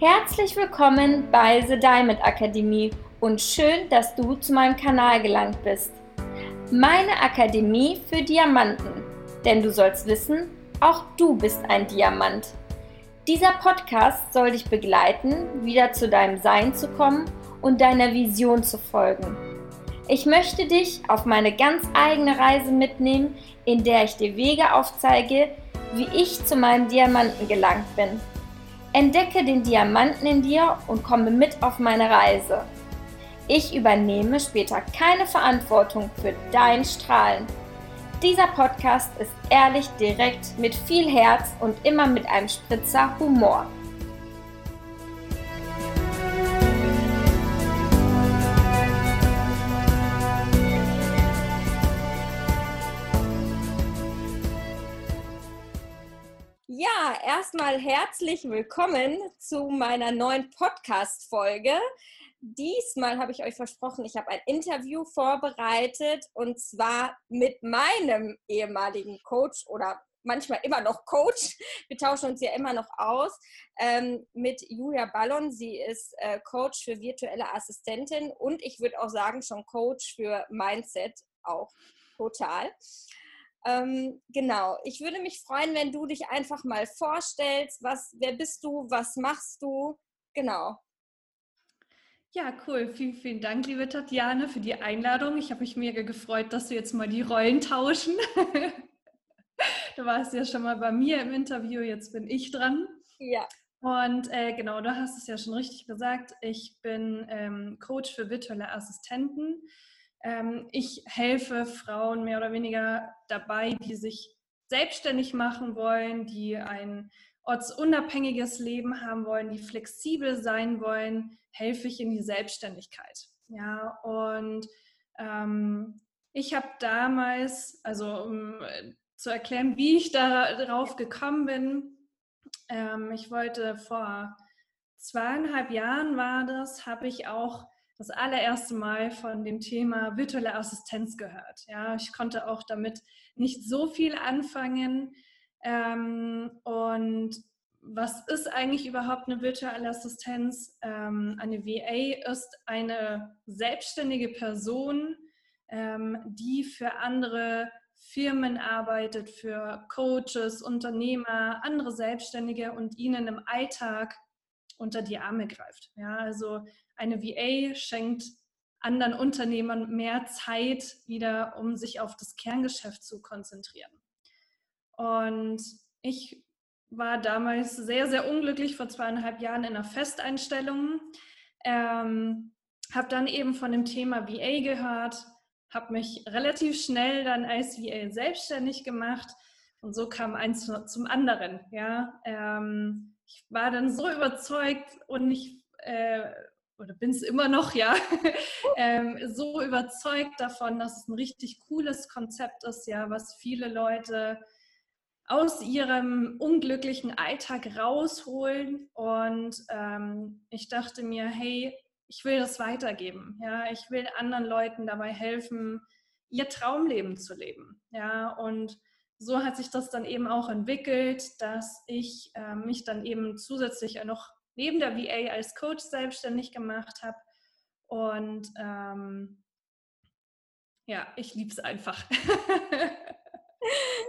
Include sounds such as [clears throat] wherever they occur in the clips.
Herzlich willkommen bei The Diamond Akademie und schön, dass du zu meinem Kanal gelangt bist. Meine Akademie für Diamanten, denn du sollst wissen, auch du bist ein Diamant. Dieser Podcast soll dich begleiten, wieder zu deinem Sein zu kommen und deiner Vision zu folgen. Ich möchte dich auf meine ganz eigene Reise mitnehmen, in der ich dir Wege aufzeige, wie ich zu meinem Diamanten gelangt bin. Entdecke den Diamanten in dir und komme mit auf meine Reise. Ich übernehme später keine Verantwortung für dein Strahlen. Dieser Podcast ist ehrlich, direkt, mit viel Herz und immer mit einem Spritzer Humor. Erstmal herzlich willkommen zu meiner neuen Podcast-Folge. Diesmal habe ich euch versprochen, ich habe ein Interview vorbereitet und zwar mit meinem ehemaligen Coach oder manchmal immer noch Coach. Wir tauschen uns ja immer noch aus ähm, mit Julia Ballon. Sie ist äh, Coach für virtuelle Assistentin und ich würde auch sagen schon Coach für Mindset auch total. Ähm, genau, ich würde mich freuen, wenn du dich einfach mal vorstellst. Was, wer bist du? Was machst du? Genau. Ja, cool. Vielen, vielen Dank, liebe Tatjana, für die Einladung. Ich habe mich mega gefreut, dass wir jetzt mal die Rollen tauschen. [laughs] du warst ja schon mal bei mir im Interview, jetzt bin ich dran. Ja. Und äh, genau, du hast es ja schon richtig gesagt. Ich bin ähm, Coach für virtuelle Assistenten. Ähm, ich helfe Frauen mehr oder weniger dabei, die sich selbstständig machen wollen, die ein ortsunabhängiges Leben haben wollen, die flexibel sein wollen, helfe ich in die Selbstständigkeit. Ja, und ähm, ich habe damals, also um äh, zu erklären, wie ich darauf gekommen bin, ähm, ich wollte vor zweieinhalb Jahren war das, habe ich auch das allererste Mal von dem Thema virtuelle Assistenz gehört. Ja, ich konnte auch damit nicht so viel anfangen. Ähm, und was ist eigentlich überhaupt eine virtuelle Assistenz? Ähm, eine VA ist eine selbstständige Person, ähm, die für andere Firmen arbeitet, für Coaches, Unternehmer, andere Selbstständige und ihnen im Alltag unter die Arme greift. Ja, also eine VA schenkt anderen Unternehmern mehr Zeit wieder, um sich auf das Kerngeschäft zu konzentrieren. Und ich war damals sehr, sehr unglücklich vor zweieinhalb Jahren in einer Festeinstellung. Ähm, habe dann eben von dem Thema VA gehört, habe mich relativ schnell dann als VA selbstständig gemacht und so kam eins zum anderen. Ja, ähm, ich war dann so überzeugt und ich äh, oder bin es immer noch, ja, [laughs] ähm, so überzeugt davon, dass es ein richtig cooles Konzept ist, ja, was viele Leute aus ihrem unglücklichen Alltag rausholen. Und ähm, ich dachte mir, hey, ich will das weitergeben. Ja, ich will anderen Leuten dabei helfen, ihr Traumleben zu leben. Ja, und so hat sich das dann eben auch entwickelt, dass ich äh, mich dann eben zusätzlich noch neben der VA als Coach selbstständig gemacht habe. Und ähm, ja, ich liebe es einfach. [laughs]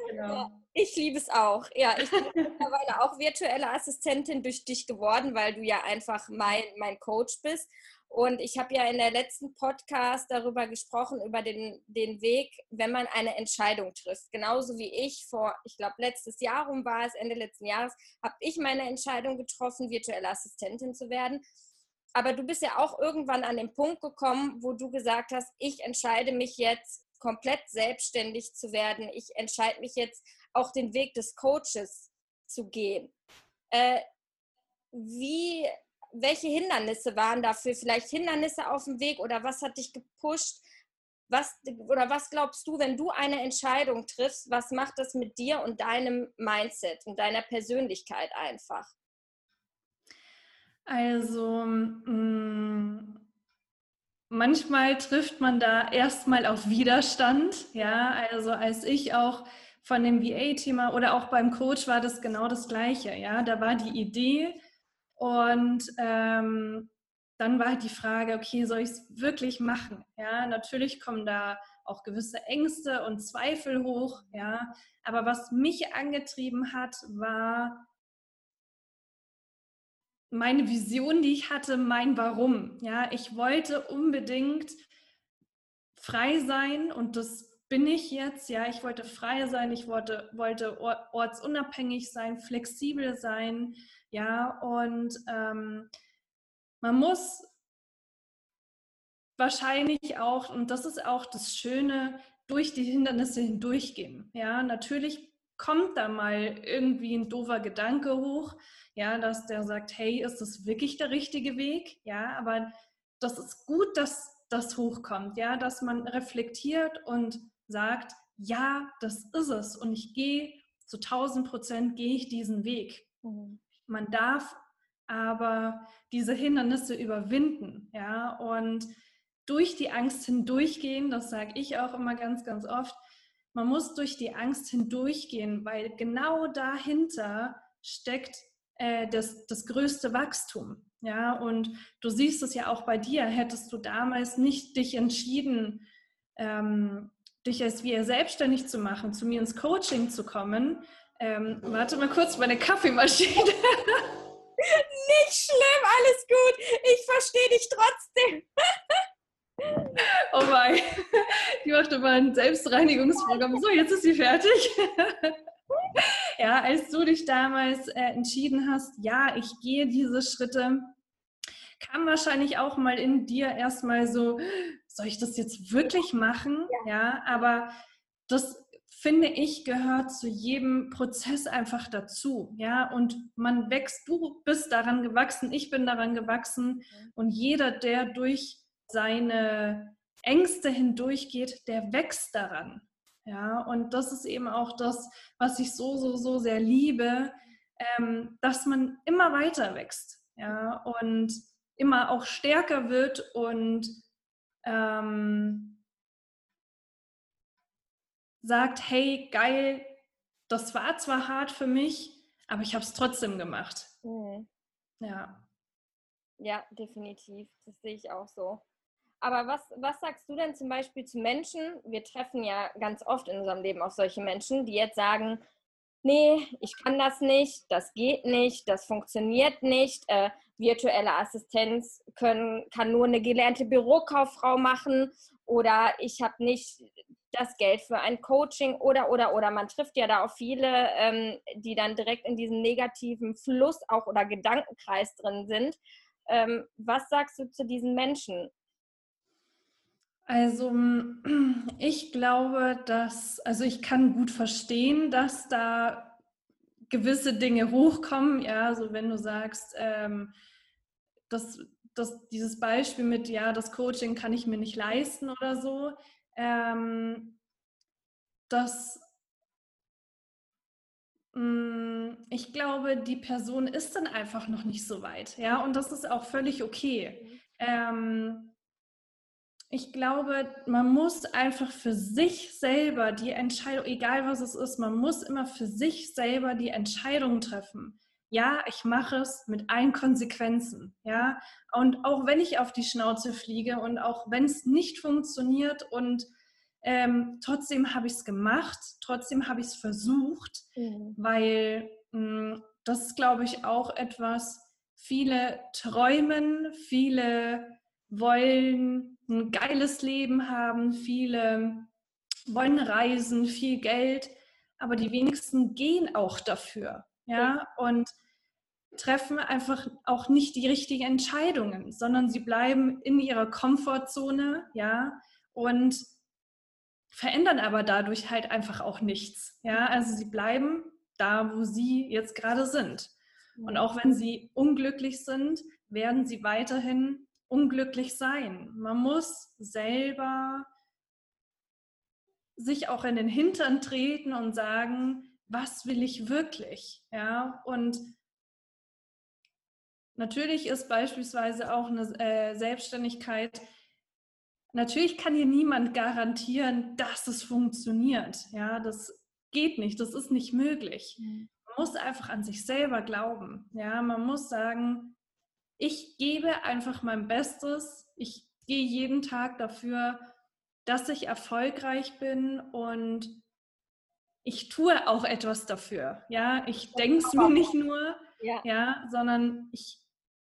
genau. Ja, ich liebe es auch. Ja, ich bin [laughs] mittlerweile auch virtuelle Assistentin durch dich geworden, weil du ja einfach mein, mein Coach bist. Und ich habe ja in der letzten Podcast darüber gesprochen, über den, den Weg, wenn man eine Entscheidung trifft. Genauso wie ich vor, ich glaube, letztes Jahr rum war es, Ende letzten Jahres, habe ich meine Entscheidung getroffen, virtuelle Assistentin zu werden. Aber du bist ja auch irgendwann an den Punkt gekommen, wo du gesagt hast, ich entscheide mich jetzt komplett selbstständig zu werden. Ich entscheide mich jetzt auch den Weg des Coaches zu gehen. Äh, wie welche Hindernisse waren dafür? Vielleicht Hindernisse auf dem Weg oder was hat dich gepusht? Was, oder was glaubst du, wenn du eine Entscheidung triffst, was macht das mit dir und deinem Mindset und deiner Persönlichkeit einfach? Also mm, manchmal trifft man da erstmal auf Widerstand. Ja, also als ich auch von dem VA-Thema oder auch beim Coach war das genau das Gleiche. Ja, da war die Idee, Und ähm, dann war halt die Frage, okay, soll ich es wirklich machen? Ja, natürlich kommen da auch gewisse Ängste und Zweifel hoch, ja. Aber was mich angetrieben hat, war meine Vision, die ich hatte, mein Warum. Ja, ich wollte unbedingt frei sein und das bin ich jetzt. Ja, ich wollte frei sein, ich wollte, wollte ortsunabhängig sein, flexibel sein. Ja, und ähm, man muss wahrscheinlich auch, und das ist auch das Schöne, durch die Hindernisse hindurchgehen. Ja, natürlich kommt da mal irgendwie ein doofer Gedanke hoch, ja, dass der sagt, hey, ist das wirklich der richtige Weg? Ja, aber das ist gut, dass das hochkommt, ja, dass man reflektiert und sagt, ja, das ist es und ich gehe zu 1000 Prozent gehe ich diesen Weg. Mhm. Man darf aber diese Hindernisse überwinden, ja, und durch die Angst hindurchgehen, das sage ich auch immer ganz, ganz oft, man muss durch die Angst hindurchgehen, weil genau dahinter steckt äh, das, das größte Wachstum. Ja, und du siehst es ja auch bei dir, hättest du damals nicht dich entschieden, ähm, dich als wir selbstständig zu machen, zu mir ins Coaching zu kommen. Ähm, warte mal kurz, meine Kaffeemaschine. [laughs] Nicht schlimm, alles gut. Ich verstehe dich trotzdem. [laughs] Oh mein, die macht immer ein Selbstreinigungsprogramm. So, jetzt ist sie fertig. [laughs] Ja, als du dich damals äh, entschieden hast, ja, ich gehe diese Schritte, kam wahrscheinlich auch mal in dir erstmal so, soll ich das jetzt wirklich machen? Ja, ja aber das finde ich gehört zu jedem Prozess einfach dazu, ja, und man wächst, du bist daran gewachsen, ich bin daran gewachsen und jeder, der durch seine Ängste hindurchgeht, der wächst daran. Ja, und das ist eben auch das, was ich so, so, so sehr liebe, ähm, dass man immer weiter wächst. Ja, und immer auch stärker wird und ähm, sagt, hey, geil, das war zwar hart für mich, aber ich habe es trotzdem gemacht. Mhm. Ja. Ja, definitiv. Das sehe ich auch so. Aber was, was sagst du denn zum Beispiel zu Menschen? Wir treffen ja ganz oft in unserem Leben auch solche Menschen, die jetzt sagen, nee, ich kann das nicht, das geht nicht, das funktioniert nicht. Äh, virtuelle Assistenz können, kann nur eine gelernte Bürokauffrau machen oder ich habe nicht das Geld für ein Coaching oder, oder, oder. Man trifft ja da auch viele, ähm, die dann direkt in diesem negativen Fluss auch oder Gedankenkreis drin sind. Ähm, was sagst du zu diesen Menschen? Also [clears throat] ich glaube, dass, also ich kann gut verstehen, dass da gewisse Dinge hochkommen. Ja, so wenn du sagst, ähm, dass, dass dieses Beispiel mit, ja, das Coaching kann ich mir nicht leisten oder so, ähm, dass mm, ich glaube, die Person ist dann einfach noch nicht so weit. Ja, und das ist auch völlig okay. Mhm. Ähm, ich glaube, man muss einfach für sich selber die Entscheidung, egal was es ist, man muss immer für sich selber die Entscheidung treffen. Ja, ich mache es mit allen Konsequenzen. Ja, und auch wenn ich auf die Schnauze fliege und auch wenn es nicht funktioniert und ähm, trotzdem habe ich es gemacht, trotzdem habe ich es versucht, mhm. weil mh, hm, das ist, glaube ich, auch etwas, viele träumen, viele wollen ein geiles Leben haben, viele wollen reisen, viel Geld, aber die wenigsten gehen auch dafür. Ja, und treffen einfach auch nicht die richtigen Entscheidungen, sondern sie bleiben in ihrer Komfortzone, ja, und verändern aber dadurch halt einfach auch nichts. Ja, also sie bleiben da, wo sie jetzt gerade sind. Und auch wenn sie unglücklich sind, werden sie weiterhin unglücklich sein. Man muss selber sich auch in den Hintern treten und sagen, was will ich wirklich? Ja, und natürlich ist beispielsweise auch eine äh, Selbstständigkeit, natürlich kann hier niemand garantieren, dass es funktioniert. Ja, das geht nicht, das ist nicht möglich. Mhm. Man muss einfach an sich selber glauben. Ja, man muss sagen, ich gebe einfach mein Bestes. Ich gehe jeden Tag dafür, dass ich erfolgreich bin und ich tue auch etwas dafür. Ja, ich denke es mir nicht nur, ja. ja, sondern ich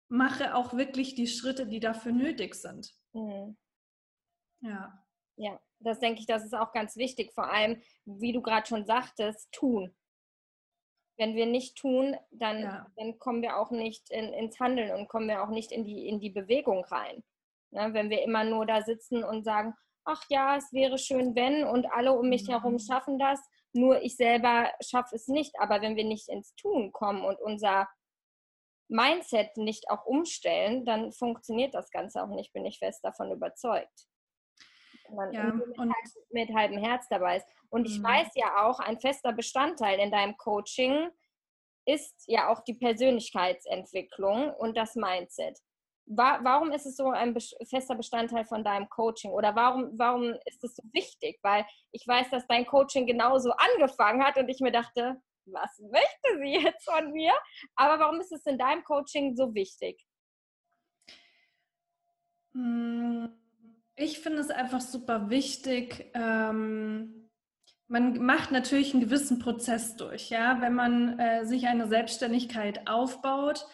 mache auch wirklich die Schritte, die dafür nötig sind. Mhm. Ja. Ja, das denke ich, das ist auch ganz wichtig. Vor allem, wie du gerade schon sagtest, tun. Wenn wir nicht tun, dann, ja. dann kommen wir auch nicht in, ins Handeln und kommen wir auch nicht in die, in die Bewegung rein. Ne? Wenn wir immer nur da sitzen und sagen, ach ja, es wäre schön, wenn und alle um mich herum mhm. schaffen das, nur ich selber schaffe es nicht. Aber wenn wir nicht ins Tun kommen und unser Mindset nicht auch umstellen, dann funktioniert das Ganze auch nicht, bin ich fest davon überzeugt. Man ja, mit, und mit halbem Herz dabei ist. Und ich mhm. weiß ja auch, ein fester Bestandteil in deinem Coaching ist ja auch die Persönlichkeitsentwicklung und das Mindset. Warum ist es so ein fester Bestandteil von deinem Coaching oder warum, warum ist es so wichtig? Weil ich weiß, dass dein Coaching genauso angefangen hat und ich mir dachte, was möchte sie jetzt von mir? Aber warum ist es in deinem Coaching so wichtig? Hm, ich finde es einfach super wichtig. Ähm, man macht natürlich einen gewissen Prozess durch. Ja? Wenn man äh, sich eine Selbstständigkeit aufbaut,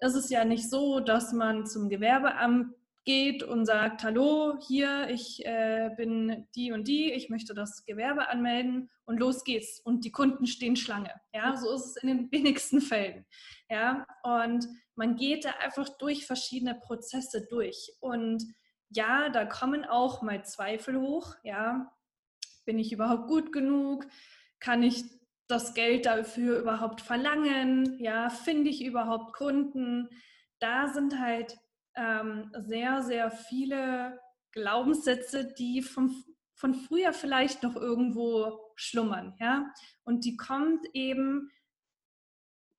ist es ja nicht so, dass man zum Gewerbeamt geht und sagt, hallo, hier, ich äh, bin die und die, ich möchte das Gewerbe anmelden und los geht's. Und die Kunden stehen Schlange. Ja, so ist es in den [laughs] wenigsten Fällen. Ja, und man geht da einfach durch verschiedene Prozesse durch. Und ja, da kommen auch mal Zweifel hoch. Ja, bin ich überhaupt gut genug? Kann ich das Geld dafür überhaupt verlangen? Ja, finde ich überhaupt Kunden? Da sind halt ähm, sehr, sehr viele Glaubenssätze, die vom, von früher vielleicht noch irgendwo schlummern. Ja? Und die kommt eben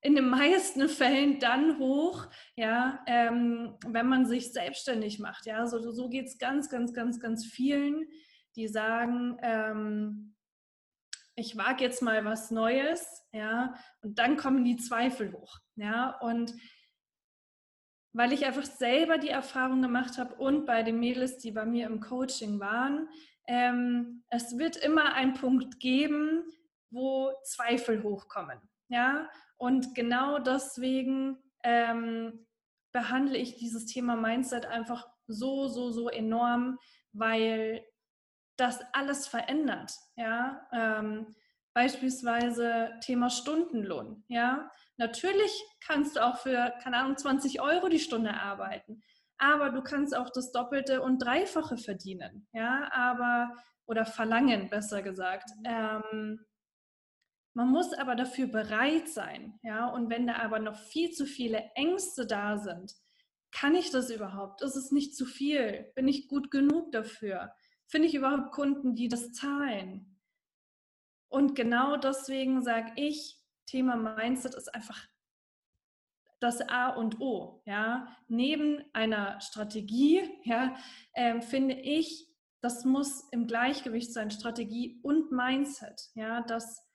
in den meisten Fällen dann hoch, ja, ähm, wenn man sich selbstständig macht. Ja, so, so geht es ganz, ganz, ganz, ganz vielen, die sagen, ähm, ich wage jetzt mal was Neues, ja, und dann kommen die Zweifel hoch, ja, und weil ich einfach selber die Erfahrung gemacht habe und bei den Mädels, die bei mir im Coaching waren, ähm, es wird immer einen Punkt geben, wo Zweifel hochkommen. Ja, und genau deswegen ähm, behandle ich dieses Thema Mindset einfach so, so, so enorm, weil das alles verändert. Ja, ähm, beispielsweise Thema Stundenlohn. Ja, Natürlich kannst du auch für, keine Ahnung, 20 Euro die Stunde arbeiten, aber du kannst auch das Doppelte und Dreifache verdienen, ja, aber, oder verlangen, besser gesagt. Ähm, man muss aber dafür bereit sein, ja, und wenn da aber noch viel zu viele Ängste da sind, kann ich das überhaupt? Ist es nicht zu viel? Bin ich gut genug dafür? Finde ich überhaupt Kunden, die das zahlen? Und genau deswegen sage ich, Thema Mindset ist einfach das A und O. Ja? Neben einer Strategie ja, äh, finde ich, das muss im Gleichgewicht sein, Strategie und Mindset. Ja? Dass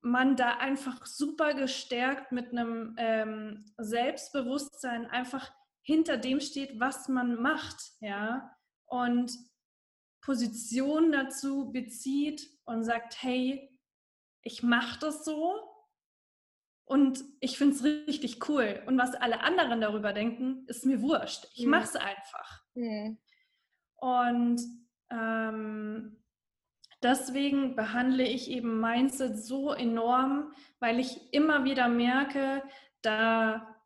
man da einfach super gestärkt mit einem ähm, Selbstbewusstsein einfach hinter dem steht, was man macht. Ja? Und Position dazu bezieht und sagt, hey, ich mache das so und ich finde es richtig cool. Und was alle anderen darüber denken, ist mir wurscht. Ich mhm. mache es einfach. Mhm. Und ähm, deswegen behandle ich eben Mindset so enorm, weil ich immer wieder merke, da,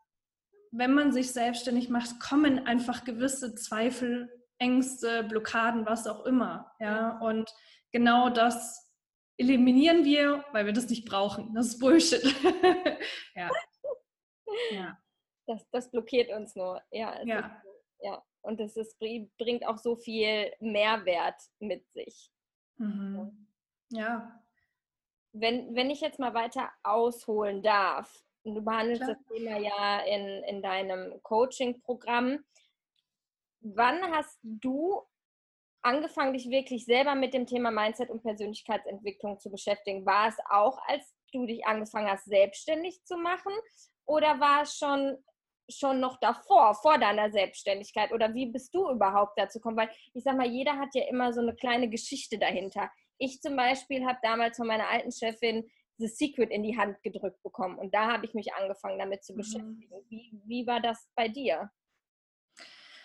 wenn man sich selbstständig macht, kommen einfach gewisse Zweifel, Ängste, Blockaden, was auch immer. Ja, und genau das eliminieren wir, weil wir das nicht brauchen. Das ist Bullshit. [laughs] ja. [laughs] ja. Das, das blockiert uns nur. Ja. Ja. Ist, ja. Und es ist, bringt auch so viel Mehrwert mit sich. Mhm. Ja. Wenn, wenn ich jetzt mal weiter ausholen darf, du behandelst Klar. das Thema ja in, in deinem Coaching-Programm. Wann hast du angefangen, dich wirklich selber mit dem Thema Mindset und Persönlichkeitsentwicklung zu beschäftigen? War es auch, als du dich angefangen hast, selbstständig zu machen? Oder war es schon, schon noch davor, vor deiner Selbstständigkeit? Oder wie bist du überhaupt dazu gekommen? Weil ich sag mal, jeder hat ja immer so eine kleine Geschichte dahinter. Ich zum Beispiel habe damals von meiner alten Chefin The Secret in die Hand gedrückt bekommen und da habe ich mich angefangen, damit zu mhm. beschäftigen. Wie, wie war das bei dir?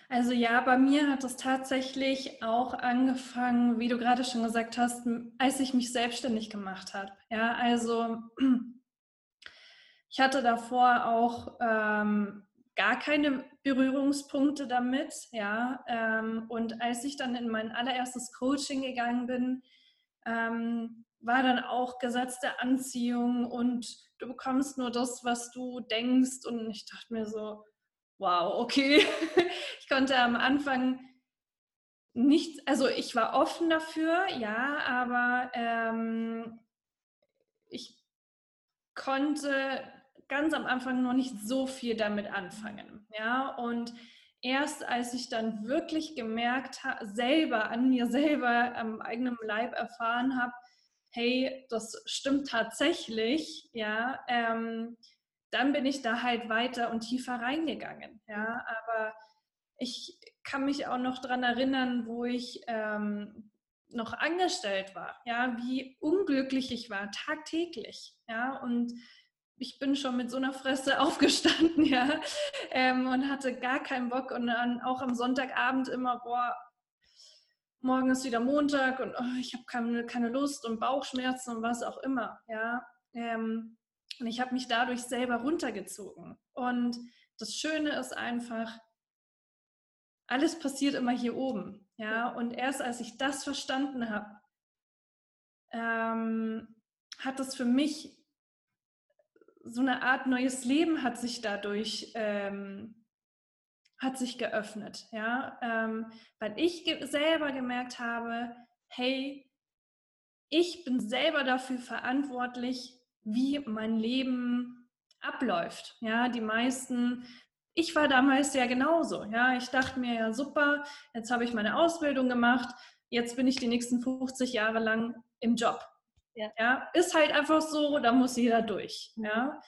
Also ja, bei mir hat es tatsächlich auch angefangen, wie du gerade schon gesagt hast, als ich mich selbstständig gemacht habe. Ja, also [clears throat] ich hatte davor auch ähm, gar keine Berührungspunkte damit. Ja, ähm, und als ich dann in mein allererstes Coaching gegangen bin, ähm, war dann auch gesetzte Anziehung und du bekommst nur das, was du denkst. Und ich dachte mir so, wow, okay. [laughs] Ich konnte am Anfang nicht, also ich war offen dafür, ja, aber ähm, ich konnte ganz am Anfang noch nicht so viel damit anfangen, ja, und erst als ich dann wirklich gemerkt habe, selber an mir selber am eigenen Leib erfahren habe, hey, das stimmt tatsächlich, ja, ähm, dann bin ich da halt weiter und tiefer reingegangen. Ja, aber ich kann mich auch noch daran erinnern, wo ich ähm, noch angestellt war, ja, wie unglücklich ich war, tagtäglich, ja, und ich bin schon mit so einer Fresse [laughs] aufgestanden, ja, ähm, und hatte gar keinen Bock und dann auch am Sonntagabend immer, boah, morgen ist wieder Montag und oh, ich habe keine, keine Lust und Bauchschmerzen und was auch immer, ja. Ähm, und ich habe mich dadurch selber runtergezogen. Und das Schöne ist einfach, alles passiert immer hier oben. Ja, und erst als ich das verstanden habe, ähm, hat es für mich so eine Art neues Leben hat sich dadurch ähm, hat sich geöffnet, ja, ähm, weil ich ge selber gemerkt habe, hey, ich bin selber dafür verantwortlich, wie mein Leben abläuft. Ja, die meisten, ich war damals ja genauso. Ja, ich dachte mir ja super, jetzt habe ich meine Ausbildung gemacht, jetzt bin ich die nächsten 50 Jahre lang im Job. Ja, ja ist halt einfach so, da muss jeder durch. Ja.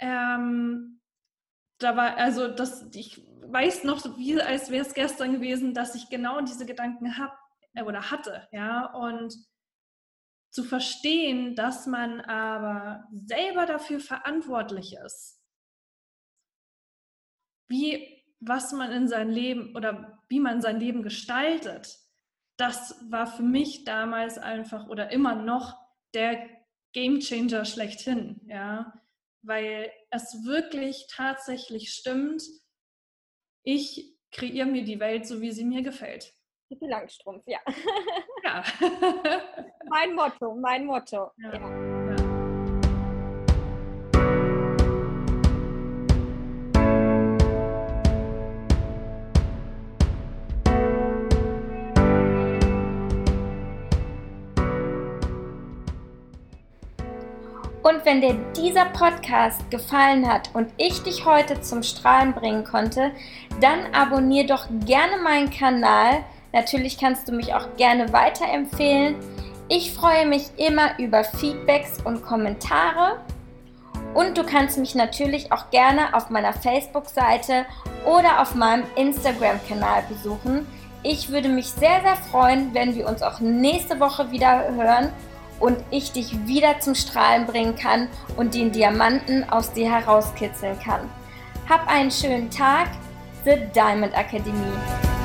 Ähm, da war, also das, ich weiß noch, wie als wäre es gestern gewesen, dass ich genau diese Gedanken habe äh, oder hatte, ja, und zu verstehen, dass man aber selber dafür verantwortlich ist, wie, was man in sein Leben oder wie man sein Leben gestaltet, das war für mich damals einfach oder immer noch der Game Changer schlechthin, ja, weil es wirklich tatsächlich stimmt, ich kreiere mir die Welt so, wie sie mir gefällt. Pippi Langstrumpf, ja. Ja. [laughs] mein Motto, mein Motto. Ja. ja. Und wenn dir dieser Podcast gefallen hat und ich dich heute zum Strahlen bringen konnte, dann abonniere doch gerne meinen Kanal Natürlich kannst du mich auch gerne weiterempfehlen. Ich freue mich immer über Feedbacks und Kommentare. Und du kannst mich natürlich auch gerne auf meiner Facebook-Seite oder auf meinem Instagram-Kanal besuchen. Ich würde mich sehr, sehr freuen, wenn wir uns auch nächste Woche wieder hören und ich dich wieder zum Strahlen bringen kann und den Diamanten aus dir herauskitzeln kann. Hab einen schönen Tag, The Diamond Academy.